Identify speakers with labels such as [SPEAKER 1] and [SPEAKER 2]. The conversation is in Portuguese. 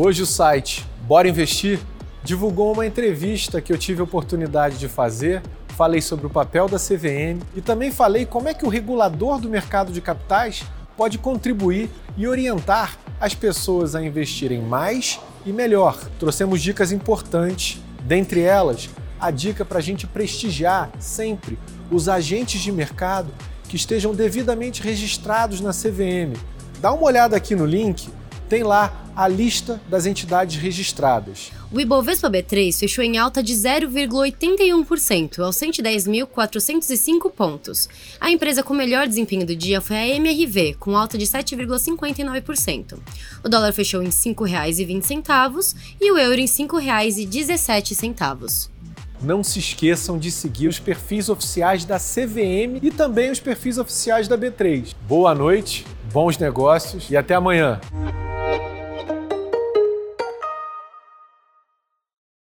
[SPEAKER 1] Hoje o site Bora Investir divulgou uma entrevista que eu tive a oportunidade de fazer. Falei sobre o papel da CVM e também falei como é que o regulador do mercado de capitais pode contribuir e orientar as pessoas a investirem mais e melhor. Trouxemos dicas importantes, dentre elas, a dica para a gente prestigiar sempre os agentes de mercado que estejam devidamente registrados na CVM. Dá uma olhada aqui no link, tem lá a lista das entidades registradas.
[SPEAKER 2] O Ibovespa B3 fechou em alta de 0,81% aos 110.405 pontos. A empresa com melhor desempenho do dia foi a MRV, com alta de 7,59%. O dólar fechou em R$ 5,20 e o euro em R$ 5,17.
[SPEAKER 1] Não se esqueçam de seguir os perfis oficiais da CVM e também os perfis oficiais da B3. Boa noite, bons negócios e até amanhã.